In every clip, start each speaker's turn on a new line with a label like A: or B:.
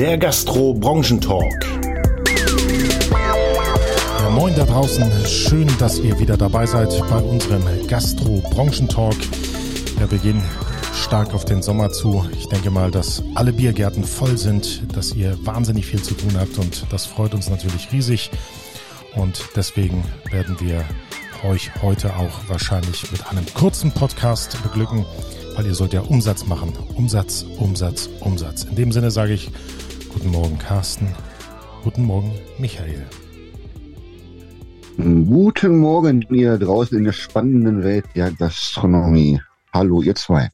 A: der Gastro-Branchentalk.
B: Ja, moin da draußen, schön, dass ihr wieder dabei seid bei unserem Gastro-Branchentalk. Wir gehen stark auf den Sommer zu. Ich denke mal, dass alle Biergärten voll sind, dass ihr wahnsinnig viel zu tun habt und das freut uns natürlich riesig. Und deswegen werden wir euch heute auch wahrscheinlich mit einem kurzen Podcast beglücken, weil ihr sollt ja Umsatz machen. Umsatz, Umsatz, Umsatz. In dem Sinne sage ich guten Morgen Carsten, guten Morgen Michael.
C: Guten Morgen, ihr draußen in der spannenden Welt der Gastronomie. Hallo, ihr zwei.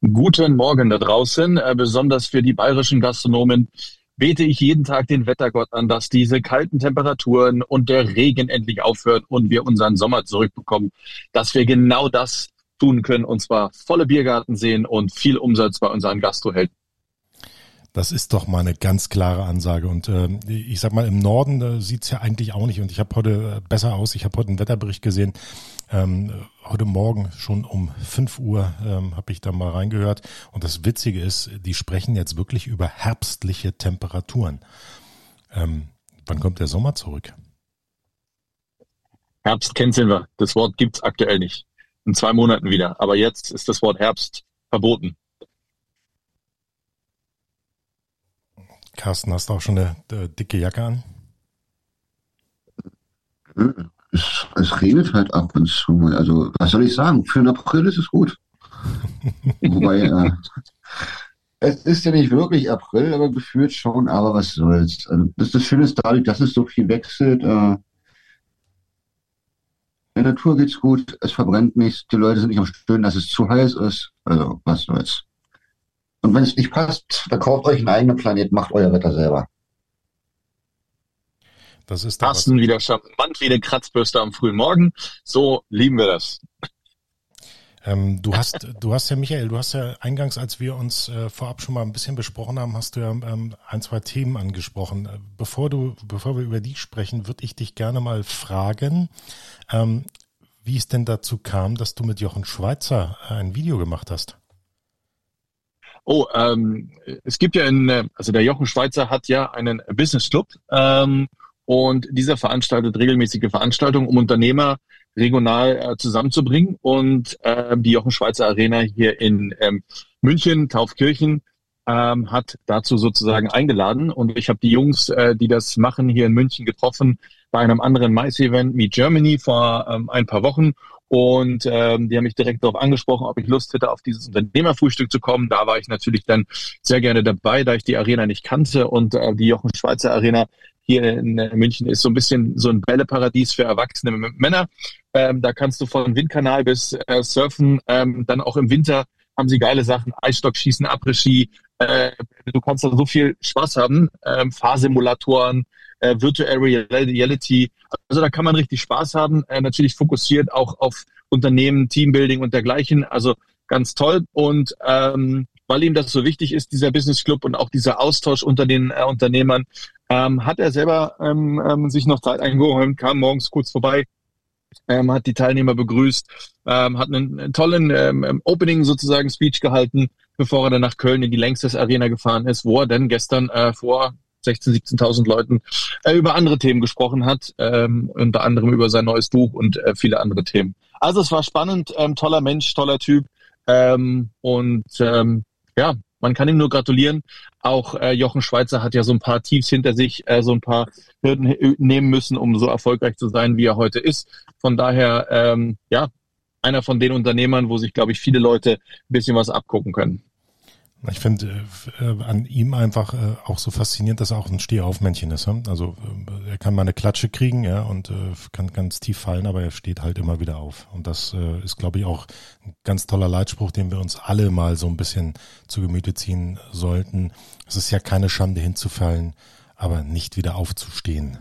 D: Guten Morgen da draußen, äh, besonders für die bayerischen Gastronomen bete ich jeden Tag den Wettergott an, dass diese kalten Temperaturen und der Regen endlich aufhört und wir unseren Sommer zurückbekommen, dass wir genau das tun können und zwar volle Biergarten sehen und viel Umsatz bei unseren Gastrohelden.
B: Das ist doch mal eine ganz klare Ansage. Und äh, ich sag mal, im Norden äh, sieht's ja eigentlich auch nicht. Und ich habe heute äh, besser aus. Ich habe heute einen Wetterbericht gesehen. Ähm, heute Morgen schon um fünf Uhr ähm, habe ich da mal reingehört. Und das Witzige ist, die sprechen jetzt wirklich über herbstliche Temperaturen. Ähm, wann kommt der Sommer zurück?
D: Herbst canceln wir. Das Wort gibt's aktuell nicht. In zwei Monaten wieder. Aber jetzt ist das Wort Herbst verboten.
B: Carsten, hast du auch schon eine, eine dicke Jacke an?
C: Es, es, regnet halt ab und zu mal. Also, was soll ich sagen? Für den April ist es gut. Wobei, äh, es ist ja nicht wirklich April, aber gefühlt schon, aber was soll's. Also, das, das Schöne ist dadurch, dass es so viel wechselt. Äh, der Natur geht's gut, es verbrennt nichts, die Leute sind nicht am Stöhnen, dass es zu heiß ist. Also, was soll's. Und wenn es nicht passt, dann kauft euch einen eigenen Planet, macht euer Wetter selber.
D: Das ist Carsten wieder charmant wie eine Kratzbürste am frühen Morgen. So lieben wir das.
B: Ähm, du hast, du hast ja, Michael, du hast ja eingangs, als wir uns äh, vorab schon mal ein bisschen besprochen haben, hast du ja ähm, ein, zwei Themen angesprochen. Äh, bevor du, bevor wir über die sprechen, würde ich dich gerne mal fragen, ähm, wie es denn dazu kam, dass du mit Jochen Schweizer äh, ein Video gemacht hast.
D: Oh, ähm, es gibt ja in, äh, also der Jochen Schweizer hat ja einen Business Club ähm, und dieser veranstaltet regelmäßige Veranstaltungen, um Unternehmer regional äh, zusammenzubringen. Und äh, die Jochen Schweizer Arena hier in ähm, München, Taufkirchen, ähm, hat dazu sozusagen eingeladen. Und ich habe die Jungs, äh, die das machen, hier in München getroffen bei einem anderen Mais-Event Meet Germany vor ähm, ein paar Wochen. Und ähm, die haben mich direkt darauf angesprochen, ob ich Lust hätte, auf dieses Unternehmerfrühstück zu kommen. Da war ich natürlich dann sehr gerne dabei, da ich die Arena nicht kannte. Und äh, die Jochen Schweizer Arena hier in äh, München ist so ein bisschen so ein Bälleparadies für erwachsene Männer. Ähm, da kannst du von Windkanal bis äh, Surfen, ähm, dann auch im Winter haben sie geile Sachen, Eisstockschießen, Après-Ski. Äh, du kannst da so viel Spaß haben, ähm, Fahrsimulatoren, äh, Virtual Reality. Also da kann man richtig Spaß haben. Äh, natürlich fokussiert auch auf Unternehmen, Teambuilding und dergleichen. Also ganz toll. Und ähm, weil ihm das so wichtig ist, dieser Business Club und auch dieser Austausch unter den äh, Unternehmern, ähm, hat er selber ähm, ähm, sich noch Zeit eingeräumt, kam morgens kurz vorbei, ähm, hat die Teilnehmer begrüßt, ähm, hat einen, einen tollen ähm, Opening sozusagen Speech gehalten, bevor er dann nach Köln in die Längstes Arena gefahren ist, wo er dann gestern äh, vor 16.000, 17.000 Leuten äh, über andere Themen gesprochen hat, ähm, unter anderem über sein neues Buch und äh, viele andere Themen. Also es war spannend, ähm, toller Mensch, toller Typ ähm, und ähm, ja, man kann ihm nur gratulieren. Auch äh, Jochen Schweizer hat ja so ein paar Tiefs hinter sich, äh, so ein paar Hürden nehmen müssen, um so erfolgreich zu sein, wie er heute ist. Von daher, ähm, ja, einer von den Unternehmern, wo sich, glaube ich, viele Leute ein bisschen was abgucken können.
B: Ich finde äh, äh, an ihm einfach äh, auch so faszinierend, dass er auch ein Stehaufmännchen ist. Hm? Also äh, er kann mal eine Klatsche kriegen, ja, und äh, kann ganz tief fallen, aber er steht halt immer wieder auf. Und das äh, ist, glaube ich, auch ein ganz toller Leitspruch, den wir uns alle mal so ein bisschen zu Gemüte ziehen sollten. Es ist ja keine Schande hinzufallen, aber nicht wieder aufzustehen.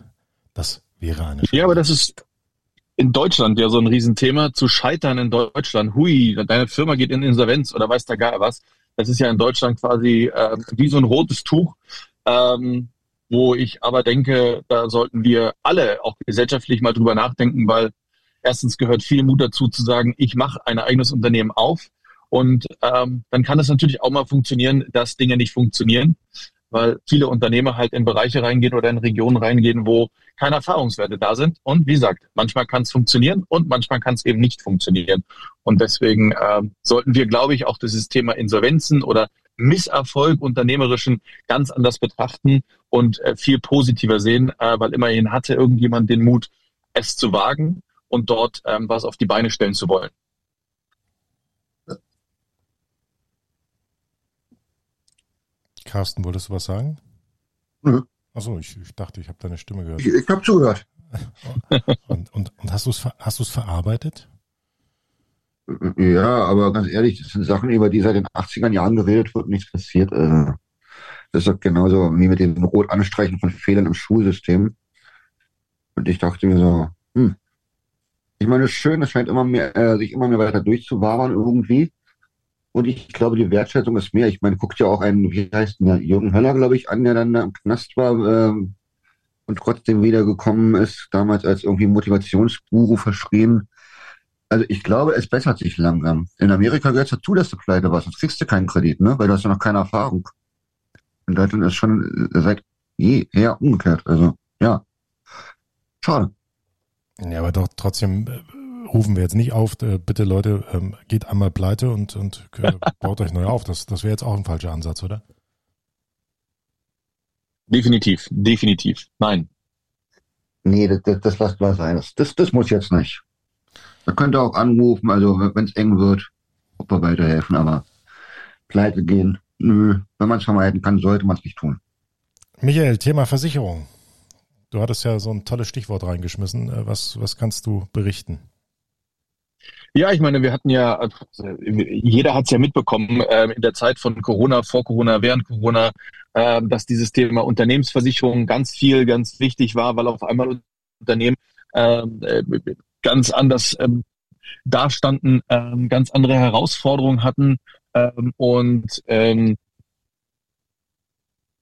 B: Das wäre eine
D: Schande. Ja, aber das ist in Deutschland ja so ein Riesenthema, zu scheitern in Deutschland. Hui, deine Firma geht in Insolvenz oder weiß da gar was das ist ja in Deutschland quasi äh, wie so ein rotes Tuch, ähm, wo ich aber denke, da sollten wir alle auch gesellschaftlich mal drüber nachdenken, weil erstens gehört viel Mut dazu zu sagen, ich mache ein eigenes Unternehmen auf. Und ähm, dann kann es natürlich auch mal funktionieren, dass Dinge nicht funktionieren, weil viele Unternehmer halt in Bereiche reingehen oder in Regionen reingehen, wo keine Erfahrungswerte da sind. Und wie gesagt, manchmal kann es funktionieren und manchmal kann es eben nicht funktionieren. Und deswegen äh, sollten wir, glaube ich, auch dieses Thema Insolvenzen oder Misserfolg unternehmerischen ganz anders betrachten und äh, viel positiver sehen, äh, weil immerhin hatte irgendjemand den Mut, es zu wagen und dort ähm, was auf die Beine stellen zu wollen.
B: Carsten, wolltest du was sagen?
C: Nö.
B: Achso, ich, ich dachte, ich habe deine Stimme gehört.
C: Ich, ich habe zugehört.
B: und, und, und hast du es hast du's verarbeitet?
C: Ja, aber ganz ehrlich, das sind Sachen, über die seit den 80er Jahren geredet wird, nichts passiert. Also, das ist doch genauso wie mit dem Rot-Anstreichen von Fehlern im Schulsystem. Und ich dachte mir so, hm, ich meine, es ist schön, es scheint immer mehr, äh, sich immer mehr weiter durchzuwabern irgendwie. Und ich glaube, die Wertschätzung ist mehr. Ich meine, guckt ja auch einen, wie heißt der, Jürgen Höller, glaube ich, an, der dann da im Knast war ähm, und trotzdem wiedergekommen ist, damals als irgendwie Motivationsguru verschrien. Also ich glaube, es bessert sich langsam. In Amerika gehört es dazu, dass du pleite warst, sonst kriegst du keinen Kredit, ne? Weil du hast ja noch keine Erfahrung. In Deutschland ist schon seit jeher umgekehrt. Also, ja. Schade.
B: Ja, aber doch trotzdem äh, rufen wir jetzt nicht auf, äh, bitte Leute, ähm, geht einmal pleite und, und äh, baut euch neu auf. Das, das wäre jetzt auch ein falscher Ansatz, oder?
D: Definitiv, definitiv. Nein.
C: Nee, das, das, das lasst mal sein. Das, das, muss jetzt nicht. Da könnt ihr auch anrufen, also wenn es eng wird, ob wir weiterhelfen, aber pleite gehen, nö. Wenn man es vermeiden kann, sollte man es nicht tun.
B: Michael, Thema Versicherung. Du hattest ja so ein tolles Stichwort reingeschmissen. Äh, was, was kannst du berichten?
D: Ja, ich meine, wir hatten ja, also jeder hat es ja mitbekommen äh, in der Zeit von Corona, vor Corona, während Corona, äh, dass dieses Thema Unternehmensversicherung ganz viel, ganz wichtig war, weil auf einmal Unternehmen ähm, äh, ganz anders ähm, dastanden, ähm, ganz andere Herausforderungen hatten ähm, und ähm,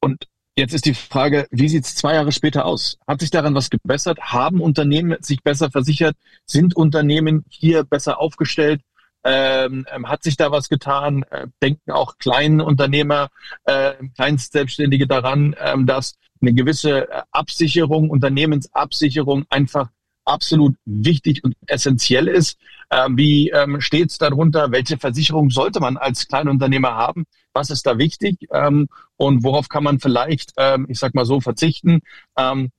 D: und Jetzt ist die Frage, wie sieht es zwei Jahre später aus? Hat sich daran was gebessert? Haben Unternehmen sich besser versichert? Sind Unternehmen hier besser aufgestellt? Ähm, ähm hat sich da was getan? Äh, denken auch kleine Unternehmer, äh, Kleinstselbstständige daran, ähm, dass eine gewisse äh, Absicherung, Unternehmensabsicherung einfach absolut wichtig und essentiell ist. Ähm, wie ähm, steht es darunter? Welche Versicherung sollte man als Kleinunternehmer haben? Was ist da wichtig? Ähm, und worauf kann man vielleicht, ähm, ich sag mal so, verzichten? Ähm,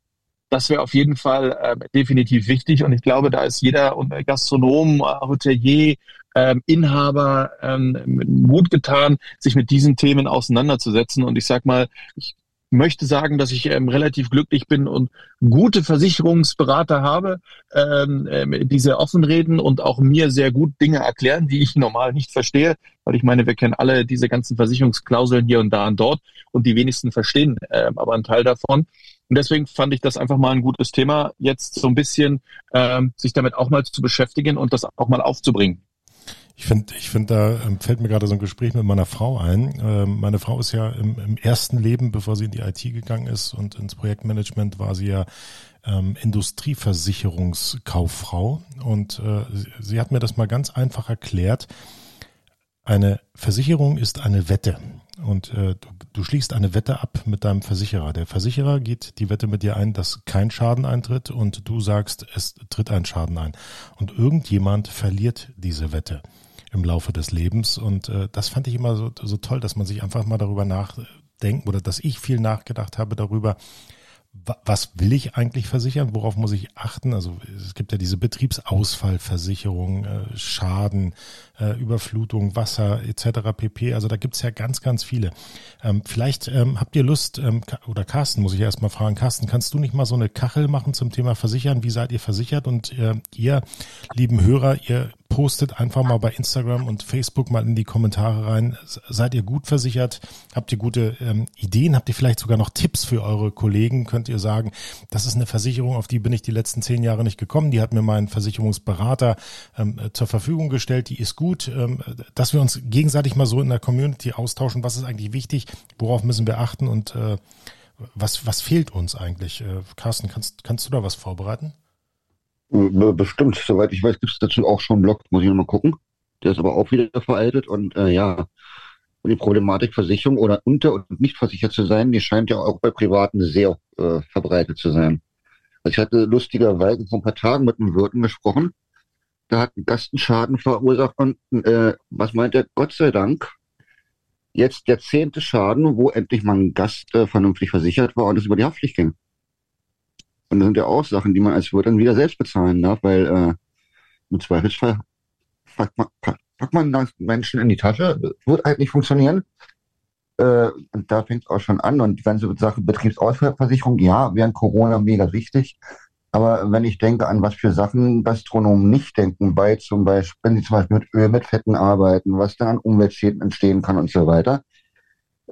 D: das wäre auf jeden Fall äh, definitiv wichtig. Und ich glaube, da ist jeder Gastronom, Hotelier, ähm, Inhaber ähm, gut getan, sich mit diesen Themen auseinanderzusetzen. Und ich sag mal, ich möchte sagen, dass ich ähm, relativ glücklich bin und gute Versicherungsberater habe, ähm, äh, diese offen reden und auch mir sehr gut Dinge erklären, die ich normal nicht verstehe, weil ich meine, wir kennen alle diese ganzen Versicherungsklauseln hier und da und dort und die wenigsten verstehen äh, aber einen Teil davon. Und deswegen fand ich das einfach mal ein gutes Thema, jetzt so ein bisschen ähm, sich damit auch mal zu beschäftigen und das auch mal aufzubringen.
B: Ich finde, ich finde, da ähm, fällt mir gerade so ein Gespräch mit meiner Frau ein. Ähm, meine Frau ist ja im, im, ersten Leben, bevor sie in die IT gegangen ist und ins Projektmanagement, war sie ja ähm, Industrieversicherungskauffrau. Und äh, sie, sie hat mir das mal ganz einfach erklärt. Eine Versicherung ist eine Wette. Und äh, du, du schließt eine Wette ab mit deinem Versicherer. Der Versicherer geht die Wette mit dir ein, dass kein Schaden eintritt und du sagst, es tritt ein Schaden ein. Und irgendjemand verliert diese Wette im Laufe des Lebens. Und äh, das fand ich immer so, so toll, dass man sich einfach mal darüber nachdenken oder dass ich viel nachgedacht habe darüber, was will ich eigentlich versichern? Worauf muss ich achten? Also es gibt ja diese Betriebsausfallversicherung, äh, Schaden, äh, Überflutung, Wasser etc. pp. Also da gibt's ja ganz, ganz viele. Ähm, vielleicht ähm, habt ihr Lust, ähm, oder Carsten muss ich erst mal fragen, Carsten, kannst du nicht mal so eine Kachel machen zum Thema Versichern? Wie seid ihr versichert? Und äh, ihr, lieben Hörer, ihr postet einfach mal bei Instagram und Facebook mal in die Kommentare rein. Seid ihr gut versichert? Habt ihr gute ähm, Ideen? Habt ihr vielleicht sogar noch Tipps für eure Kollegen? Könnt ihr sagen, das ist eine Versicherung, auf die bin ich die letzten zehn Jahre nicht gekommen. Die hat mir mein Versicherungsberater ähm, zur Verfügung gestellt. Die ist gut. Ähm, dass wir uns gegenseitig mal so in der Community austauschen. Was ist eigentlich wichtig? Worauf müssen wir achten? Und äh, was, was fehlt uns eigentlich? Äh, Carsten, kannst, kannst du da was vorbereiten?
C: Bestimmt, soweit ich weiß, gibt es dazu auch schon einen Blog, muss ich nochmal gucken. Der ist aber auch wieder veraltet und äh, ja, und die Problematik Versicherung oder unter- und nicht versichert zu sein, die scheint ja auch bei Privaten sehr äh, verbreitet zu sein. Also ich hatte lustigerweise vor ein paar Tagen mit einem Wirten gesprochen, da hat ein Gast einen Schaden verursacht und äh, was meint er? Gott sei Dank, jetzt der zehnte Schaden, wo endlich mal ein Gast äh, vernünftig versichert war und es über die Haftpflicht ging. Und das sind ja auch Sachen, die man als Wirt dann wieder selbst bezahlen darf, weil äh, im Zweifelsfall packt man, packt man Menschen in die Tasche, wird halt nicht funktionieren. Äh, und da fängt es auch schon an. Und die ganze Sache Betriebsausfallversicherung, ja, während Corona mega wichtig. Aber wenn ich denke, an was für Sachen Gastronomen nicht denken, bei zum Beispiel, wenn sie zum Beispiel mit Öl, mit Fetten arbeiten, was dann an Umweltschäden entstehen kann und so weiter,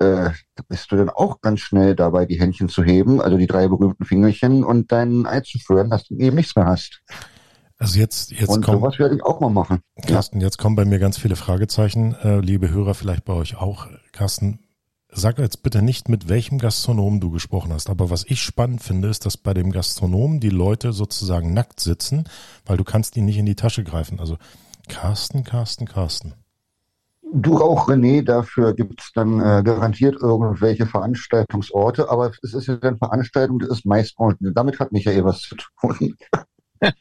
C: äh, da bist du dann auch ganz schnell dabei, die Händchen zu heben, also die drei berühmten Fingerchen und dein Ei zu führen, dass du eben nichts mehr hast.
B: Also jetzt, jetzt
C: und
B: kommt,
C: sowas werde ich auch mal machen.
B: Carsten, jetzt kommen bei mir ganz viele Fragezeichen, äh, liebe Hörer, vielleicht bei euch auch. Carsten, Sag jetzt bitte nicht, mit welchem Gastronom du gesprochen hast. Aber was ich spannend finde, ist, dass bei dem Gastronom die Leute sozusagen nackt sitzen, weil du kannst ihnen nicht in die Tasche greifen. Also Carsten, Carsten, Carsten.
C: Du auch, René, dafür gibt es dann äh, garantiert irgendwelche Veranstaltungsorte, aber es ist ja eine Veranstaltung, das ist meist, damit hat Michael was zu tun.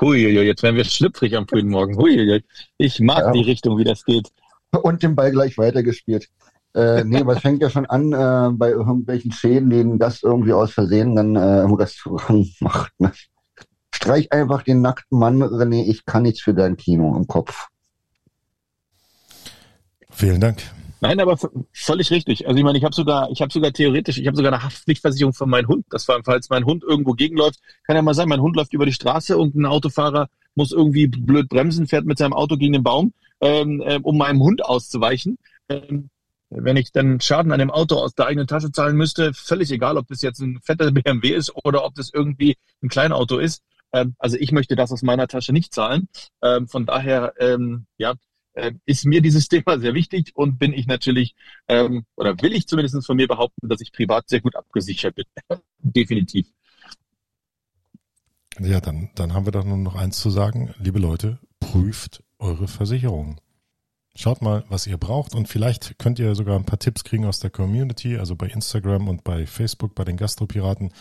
D: Huiuiui, jetzt werden wir schlüpfrig am frühen Morgen. Huiuiui. Ich mag ja. die Richtung, wie das geht.
C: Und den Ball gleich weitergespielt. Äh, nee, aber es fängt ja schon an äh, bei irgendwelchen Schäden, denen das irgendwie aus Versehen dann äh, das macht. Ne? Streich einfach den nackten Mann, René, ich kann nichts für dein Kino im Kopf.
B: Vielen Dank.
D: Nein, aber völlig richtig. Also ich meine, ich habe sogar, ich habe sogar theoretisch, ich habe sogar eine Haftpflichtversicherung für meinen Hund. Das war, falls mein Hund irgendwo gegenläuft, kann ja mal sein, mein Hund läuft über die Straße und ein Autofahrer muss irgendwie blöd bremsen, fährt mit seinem Auto gegen den Baum, ähm, äh, um meinem Hund auszuweichen. Ähm, wenn ich dann Schaden an dem Auto aus der eigenen Tasche zahlen müsste, völlig egal, ob das jetzt ein fetter BMW ist oder ob das irgendwie ein Kleinauto ist. Ähm, also ich möchte das aus meiner Tasche nicht zahlen. Ähm, von daher, ähm, ja, äh, ist mir dieses Thema sehr wichtig und bin ich natürlich, ähm, oder will ich zumindest von mir behaupten, dass ich privat sehr gut abgesichert bin. Definitiv.
B: Ja, dann, dann haben wir doch nur noch eins zu sagen. Liebe Leute, prüft eure Versicherung. Schaut mal, was ihr braucht und vielleicht könnt ihr sogar ein paar Tipps kriegen aus der Community, also bei Instagram und bei Facebook, bei den Gastropiraten.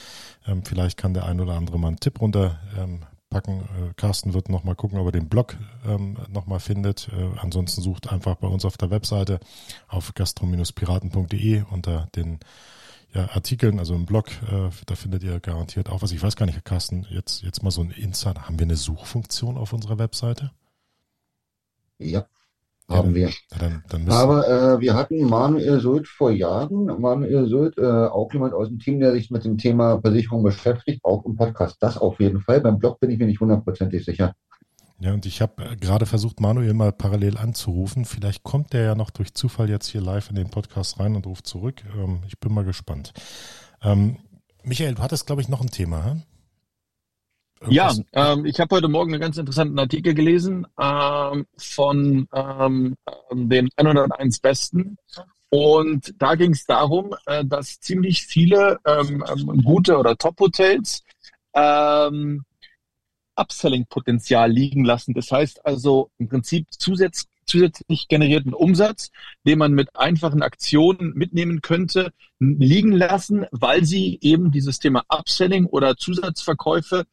B: Ähm, vielleicht kann der ein oder andere mal einen Tipp runter ähm, packen. Äh, Carsten wird nochmal gucken, ob er den Blog ähm, nochmal findet. Äh, ansonsten sucht einfach bei uns auf der Webseite auf gastro-piraten.de unter den ja, Artikeln, also im Blog, äh, da findet ihr garantiert auch was. Ich weiß gar nicht, Carsten, jetzt, jetzt mal so ein Insight. Haben wir eine Suchfunktion auf unserer Webseite?
C: Ja, haben wir.
B: Dann, dann
C: Aber äh, wir hatten Manuel Sult vor Jahren. Manuel Sult, äh, auch jemand aus dem Team, der sich mit dem Thema Versicherung beschäftigt, auch im Podcast. Das auf jeden Fall. Beim Blog bin ich mir nicht hundertprozentig sicher.
B: Ja, und ich habe äh, gerade versucht, Manuel mal parallel anzurufen. Vielleicht kommt der ja noch durch Zufall jetzt hier live in den Podcast rein und ruft zurück. Ähm, ich bin mal gespannt. Ähm, Michael, du hattest, glaube ich, noch ein Thema. Hm?
D: Ja, ähm, ich habe heute Morgen einen ganz interessanten Artikel gelesen ähm, von ähm, den 101 Besten. Und da ging es darum, äh, dass ziemlich viele ähm, ähm, gute oder Top-Hotels ähm, Upselling-Potenzial liegen lassen. Das heißt also im Prinzip zusätz zusätzlich generierten Umsatz, den man mit einfachen Aktionen mitnehmen könnte, liegen lassen, weil sie eben dieses Thema Upselling oder Zusatzverkäufe ähm,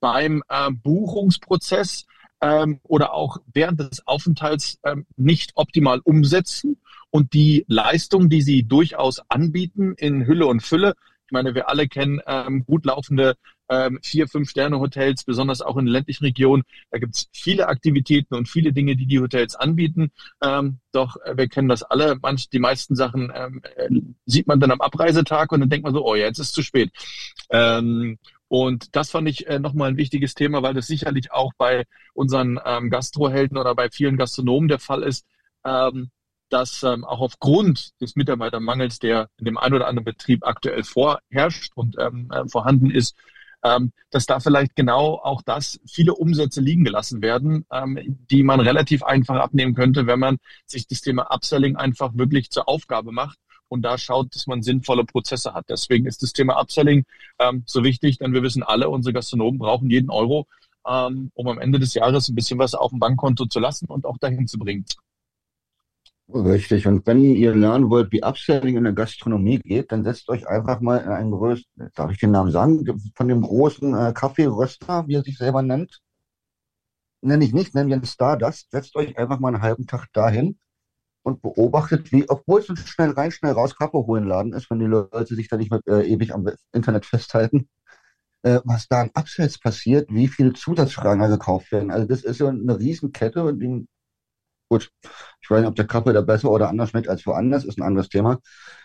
D: beim äh, Buchungsprozess ähm, oder auch während des Aufenthalts ähm, nicht optimal umsetzen und die Leistung, die sie durchaus anbieten in Hülle und Fülle. Ich meine, wir alle kennen ähm, gut laufende ähm, vier, fünf Sterne Hotels, besonders auch in ländlichen Regionen. Da gibt es viele Aktivitäten und viele Dinge, die die Hotels anbieten. Ähm, doch äh, wir kennen das alle. Manch, die meisten Sachen ähm, äh, sieht man dann am Abreisetag und dann denkt man so, oh, jetzt ist es zu spät. Ähm, und das fand ich äh, nochmal ein wichtiges Thema, weil das sicherlich auch bei unseren ähm, Gastrohelden oder bei vielen Gastronomen der Fall ist, ähm, dass ähm, auch aufgrund des Mitarbeitermangels, der in dem einen oder anderen Betrieb aktuell vorherrscht und ähm, äh, vorhanden ist, ähm, dass da vielleicht genau auch das viele Umsätze liegen gelassen werden, ähm, die man relativ einfach abnehmen könnte, wenn man sich das Thema Upselling einfach wirklich zur Aufgabe macht und da schaut, dass man sinnvolle Prozesse hat. Deswegen ist das Thema Upselling ähm, so wichtig, denn wir wissen alle, unsere Gastronomen brauchen jeden Euro ähm, um am Ende des Jahres ein bisschen was auf dem Bankkonto zu lassen und auch dahin zu bringen.
C: Richtig. Und wenn ihr lernen wollt, wie Upselling in der Gastronomie geht, dann setzt euch einfach mal in einen größten, darf ich den Namen sagen, von dem großen äh, Kaffeeröster, wie er sich selber nennt. Nenne ich nicht, nennen wir ihn Stardust. Setzt euch einfach mal einen halben Tag dahin und beobachtet, wie, obwohl es ein schnell rein, schnell raus Kaffee holen Laden ist, wenn die Leute sich da nicht mehr äh, ewig am Internet festhalten, äh, was da an Upsells passiert, wie viele Zusatzfragen gekauft werden. Also das ist ja eine Riesenkette und die Gut, ich weiß nicht, ob der Kaffee da besser oder anders schmeckt als woanders, ist ein anderes Thema.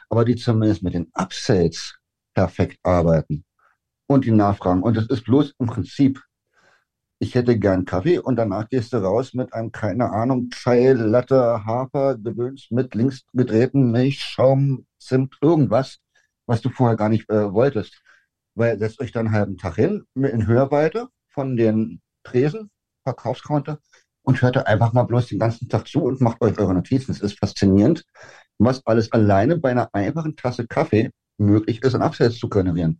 C: Aber die zumindest mit den Upsells perfekt arbeiten und die Nachfragen. Und das ist bloß im Prinzip, ich hätte gern Kaffee und danach gehst du raus mit einem, keine Ahnung, Chai, Latte, Hafer, Gewöhns mit links gedrehten Milch, Schaum, Zimt, irgendwas, was du vorher gar nicht äh, wolltest. Weil setzt euch dann einen halben Tag hin, in Hörweite von den Tresen, Verkaufscounter und hört da einfach mal bloß den ganzen Tag zu und macht euch eure Notizen. Es ist faszinierend, was alles alleine bei einer einfachen Tasse Kaffee möglich ist, an Absatz zu generieren.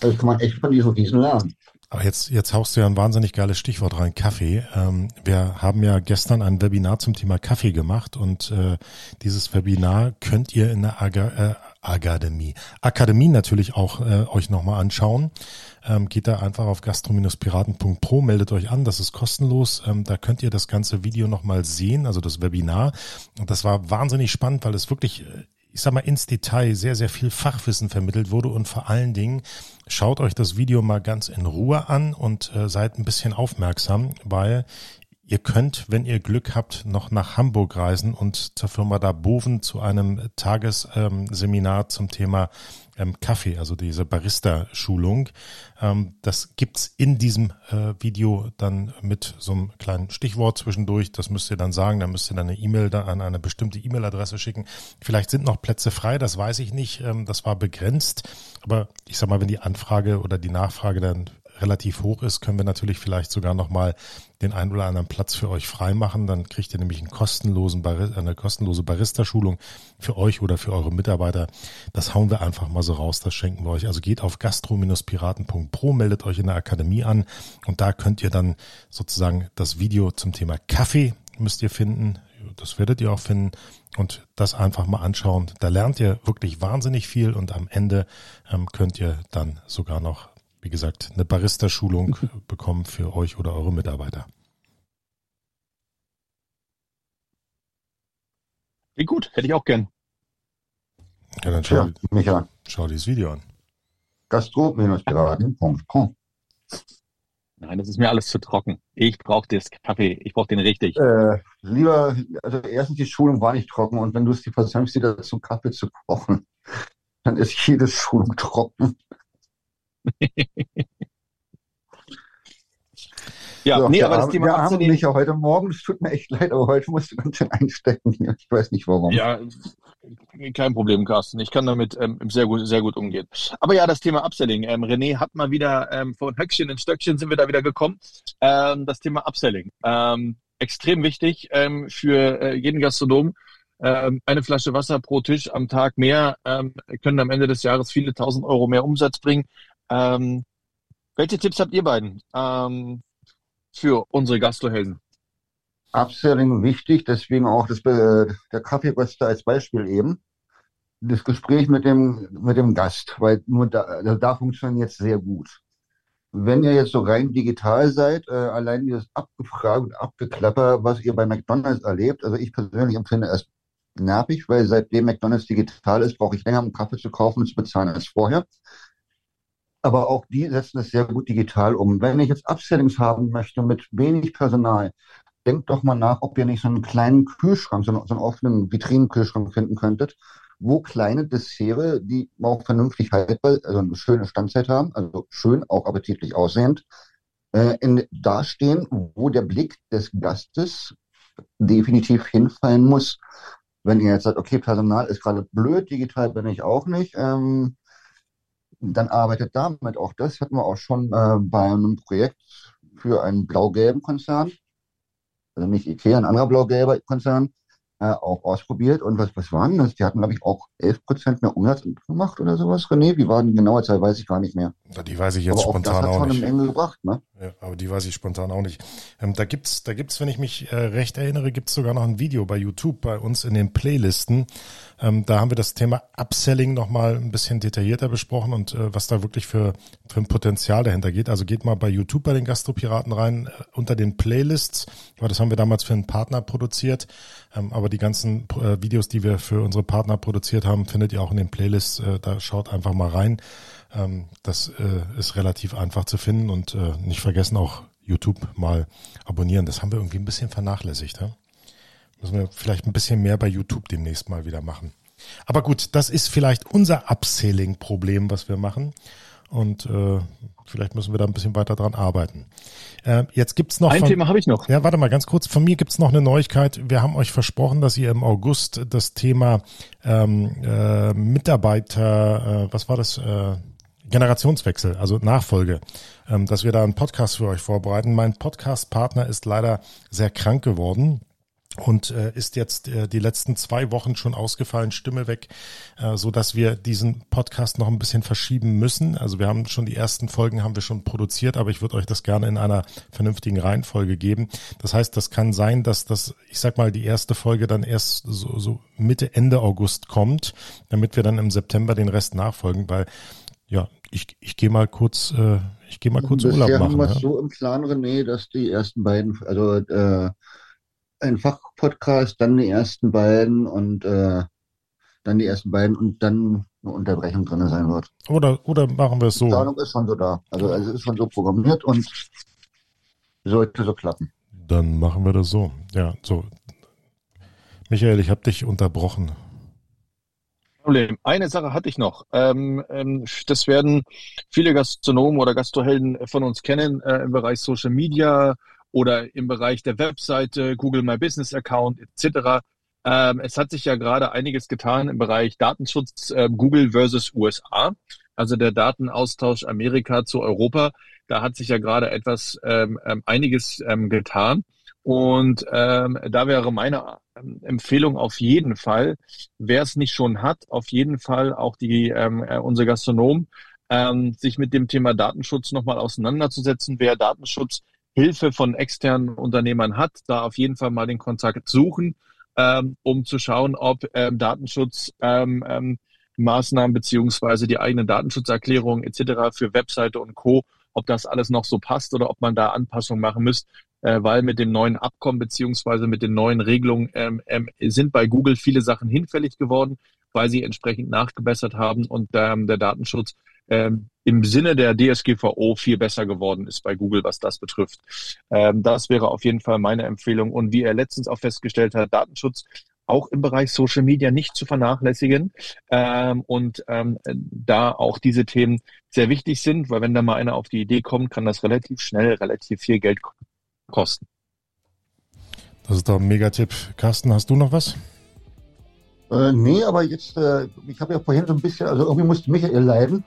C: Also kann man echt von diesen Riesen lernen.
B: Aber jetzt, jetzt haust du ja ein wahnsinnig geiles Stichwort rein, Kaffee. Ähm, wir haben ja gestern ein Webinar zum Thema Kaffee gemacht und äh, dieses Webinar könnt ihr in der Aga äh, Akademie, Akademie natürlich auch äh, euch nochmal anschauen. Ähm, geht da einfach auf gastro-piraten.pro, meldet euch an, das ist kostenlos. Ähm, da könnt ihr das ganze Video nochmal sehen, also das Webinar. Und das war wahnsinnig spannend, weil es wirklich äh, ich sag mal, ins Detail sehr, sehr viel Fachwissen vermittelt wurde und vor allen Dingen schaut euch das Video mal ganz in Ruhe an und äh, seid ein bisschen aufmerksam, weil Ihr könnt, wenn ihr Glück habt, noch nach Hamburg reisen und zur Firma da Boven zu einem Tagesseminar ähm, zum Thema ähm, Kaffee, also diese Barista-Schulung. Ähm, das gibt's in diesem äh, Video dann mit so einem kleinen Stichwort zwischendurch. Das müsst ihr dann sagen. Da müsst ihr dann eine E-Mail da an eine bestimmte E-Mail-Adresse schicken. Vielleicht sind noch Plätze frei, das weiß ich nicht. Ähm, das war begrenzt. Aber ich sag mal, wenn die Anfrage oder die Nachfrage dann relativ hoch ist, können wir natürlich vielleicht sogar nochmal den ein oder anderen Platz für euch freimachen. Dann kriegt ihr nämlich einen kostenlosen eine kostenlose Barista-Schulung für euch oder für eure Mitarbeiter. Das hauen wir einfach mal so raus, das schenken wir euch. Also geht auf gastro-piraten.pro, meldet euch in der Akademie an und da könnt ihr dann sozusagen das Video zum Thema Kaffee müsst ihr finden. Das werdet ihr auch finden und das einfach mal anschauen. Da lernt ihr wirklich wahnsinnig viel und am Ende ähm, könnt ihr dann sogar noch wie gesagt, eine Barista-Schulung bekommen für euch oder eure Mitarbeiter.
D: Wie gut, hätte ich auch gern.
B: Ja, dann schau, ja, Micha. schau dieses Video an.
C: Gastro-piraten.com
D: Nein, das ist mir alles zu trocken. Ich brauche das Kaffee. Ich brauche den richtig.
C: Äh, lieber, also erstens, die Schulung war nicht trocken und wenn du es dir versäumst, dir dazu Kaffee zu kochen, dann ist jede Schulung trocken. ja, so, nee, aber das Thema wir haben nicht auch heute Morgen, es tut mir echt leid, aber heute musst du ganz schön einstecken. Ich weiß nicht warum.
D: Ja, kein Problem, Carsten. Ich kann damit ähm, sehr gut, sehr gut umgehen. Aber ja, das Thema Upselling. Ähm, René hat mal wieder ähm, von Höckchen in Stöckchen sind wir da wieder gekommen. Ähm, das Thema Upselling. Ähm, extrem wichtig ähm, für äh, jeden Gastronom ähm, eine Flasche Wasser pro Tisch am Tag mehr können am Ende des Jahres viele tausend Euro mehr Umsatz bringen. Ähm, welche Tipps habt ihr beiden ähm, für unsere Gastrohelden?
C: Upselling wichtig, deswegen auch das, äh, der Kaffeeröster als Beispiel eben. Das Gespräch mit dem, mit dem Gast, weil nur da, also da funktioniert es sehr gut. Wenn ihr jetzt so rein digital seid, äh, allein dieses Abgefragt und Abgeklapper, was ihr bei McDonalds erlebt, also ich persönlich empfinde es nervig, weil seitdem McDonalds digital ist, brauche ich länger, um Kaffee zu kaufen und zu bezahlen als vorher aber auch die setzen es sehr gut digital um. Wenn ich jetzt Upsellings haben möchte mit wenig Personal, denkt doch mal nach, ob ihr nicht so einen kleinen Kühlschrank, so einen, so einen offenen Vitrinenkühlschrank finden könntet, wo kleine Desserts, die auch vernünftig haltbar, also eine schöne Standzeit haben, also schön, auch appetitlich aussehend, äh, in, dastehen, wo der Blick des Gastes definitiv hinfallen muss. Wenn ihr jetzt sagt, okay, Personal ist gerade blöd, digital bin ich auch nicht, ähm, dann arbeitet damit auch das, hatten wir auch schon äh, bei einem Projekt für einen blau-gelben Konzern, also nicht IKEA, ein anderer blau-gelber Konzern, äh, auch ausprobiert. Und was, was waren das? Die hatten, glaube ich, auch 11 Prozent mehr Umsatz gemacht oder sowas, René? Wie war die genaue Zahl? Weiß ich gar nicht mehr.
B: Die weiß ich jetzt
C: aber
B: spontan
C: auch, das
B: auch nicht.
C: Menge gebracht, ne?
B: Ja, aber die weiß ich spontan auch nicht. Ähm, da gibt's, da gibt's, wenn ich mich äh, recht erinnere, gibt's sogar noch ein Video bei YouTube bei uns in den Playlisten. Ähm, da haben wir das Thema Upselling nochmal ein bisschen detaillierter besprochen und äh, was da wirklich für, für ein Potenzial dahinter geht. Also geht mal bei YouTube bei den Gastropiraten rein äh, unter den Playlists, weil das haben wir damals für einen Partner produziert. Ähm, aber die ganzen äh, Videos, die wir für unsere Partner produziert haben, findet ihr auch in den Playlists. Äh, da schaut einfach mal rein. Ähm, das äh, ist relativ einfach zu finden und nicht vergessen auch YouTube mal abonnieren. Das haben wir irgendwie ein bisschen vernachlässigt. Ja? Müssen wir vielleicht ein bisschen mehr bei YouTube demnächst mal wieder machen. Aber gut, das ist vielleicht unser Upselling-Problem, was wir machen. Und äh, vielleicht müssen wir da ein bisschen weiter dran arbeiten. Äh, jetzt gibt's noch.
D: Ein
B: von,
D: Thema habe ich noch.
B: Ja, warte mal ganz kurz. Von mir gibt's noch eine Neuigkeit. Wir haben euch versprochen, dass ihr im August das Thema ähm, äh, Mitarbeiter, äh, was war das? Äh, Generationswechsel, also Nachfolge, ähm, dass wir da einen Podcast für euch vorbereiten. Mein Podcast-Partner ist leider sehr krank geworden und äh, ist jetzt äh, die letzten zwei Wochen schon ausgefallen, Stimme weg, äh, so dass wir diesen Podcast noch ein bisschen verschieben müssen. Also wir haben schon die ersten Folgen haben wir schon produziert, aber ich würde euch das gerne in einer vernünftigen Reihenfolge geben. Das heißt, das kann sein, dass das, ich sag mal, die erste Folge dann erst so, so Mitte Ende August kommt, damit wir dann im September den Rest nachfolgen, weil ja, ich, ich gehe mal kurz, äh, ich gehe mal kurz
C: Bisher
B: Urlaub
C: haben
B: machen.
C: wir es
B: Ja.
C: so im Plan, René, dass die ersten beiden, also äh, ein Fachpodcast, dann die ersten beiden und äh, dann die ersten beiden und dann eine Unterbrechung drin sein wird.
B: Oder, oder machen wir es
C: Die
B: so.
C: Planung ist schon so da. Also, also es ist schon so programmiert und sollte so klappen.
B: Dann machen wir das so. Ja, so. Michael, ich habe dich unterbrochen.
D: Problem. Eine Sache hatte ich noch. Ähm, ähm, das werden viele Gastronomen oder Gastrohelden von uns kennen äh, im Bereich Social Media oder im Bereich der Webseite, Google My Business Account etc. Ähm, es hat sich ja gerade einiges getan im Bereich Datenschutz äh, Google versus USA, also der Datenaustausch Amerika zu Europa. Da hat sich ja gerade etwas ähm, ähm, einiges ähm, getan. Und ähm, da wäre meine ähm, Empfehlung auf jeden Fall, wer es nicht schon hat, auf jeden Fall auch die ähm, äh, unsere Gastronomen, ähm, sich mit dem Thema Datenschutz nochmal auseinanderzusetzen. Wer Datenschutzhilfe von externen Unternehmern hat, da auf jeden Fall mal den Kontakt suchen, ähm, um zu schauen, ob ähm, Datenschutz ähm, ähm, beziehungsweise die eigene Datenschutzerklärung etc. für Webseite und Co., ob das alles noch so passt oder ob man da Anpassungen machen müsste äh, weil mit dem neuen Abkommen beziehungsweise mit den neuen Regelungen ähm, sind bei Google viele Sachen hinfällig geworden, weil sie entsprechend nachgebessert haben und der Datenschutz im Sinne der DSGVO viel besser geworden ist bei Google, was das betrifft. Ähm, das wäre auf jeden Fall meine Empfehlung. Und wie er letztens auch festgestellt hat, Datenschutz auch im Bereich Social Media nicht zu vernachlässigen ähm, und ähm, da auch diese Themen sehr wichtig sind, weil wenn da mal einer auf die Idee kommt, kann das relativ schnell relativ viel Geld kosten.
B: Das ist doch ein Megatipp. Carsten, hast du noch was?
C: Äh, nee, aber jetzt, äh, ich habe ja vorhin so ein bisschen, also irgendwie musste Michael leiden.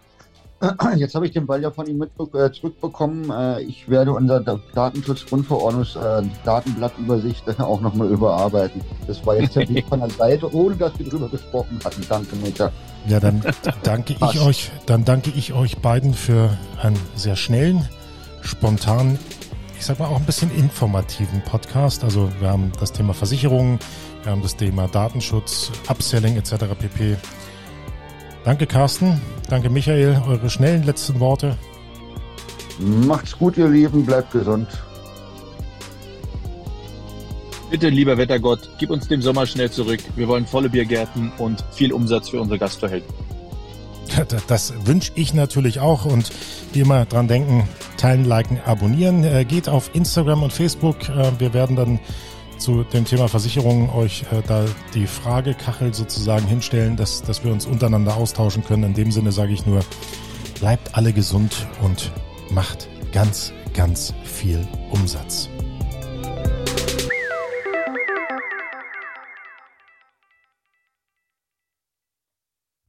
C: Jetzt habe ich den Ball ja von ihm mit, äh, zurückbekommen. Äh, ich werde unser Datenschutzgrundverordnungs äh, auch nochmal überarbeiten. Das war jetzt der Weg von der Seite, ohne dass wir drüber gesprochen hatten. Danke, Micha.
B: Ja, dann danke ich euch, dann danke ich euch beiden für einen sehr schnellen, spontanen, ich sag mal auch ein bisschen informativen Podcast. Also wir haben das Thema Versicherungen, wir haben das Thema Datenschutz, Upselling etc. pp. Danke Carsten, danke Michael, eure schnellen letzten Worte.
C: Macht's gut, ihr Lieben, bleibt gesund.
D: Bitte, lieber Wettergott, gib uns den Sommer schnell zurück. Wir wollen volle Biergärten und viel Umsatz für unsere Gastverhältnisse.
B: Das wünsche ich natürlich auch und wie immer dran denken, teilen, liken, abonnieren. Äh, Geht auf Instagram und Facebook. Äh, Wir werden dann zu dem Thema Versicherungen euch äh, da die Fragekachel sozusagen hinstellen, dass, dass wir uns untereinander austauschen können. In dem Sinne sage ich nur, bleibt alle gesund und macht ganz, ganz viel Umsatz.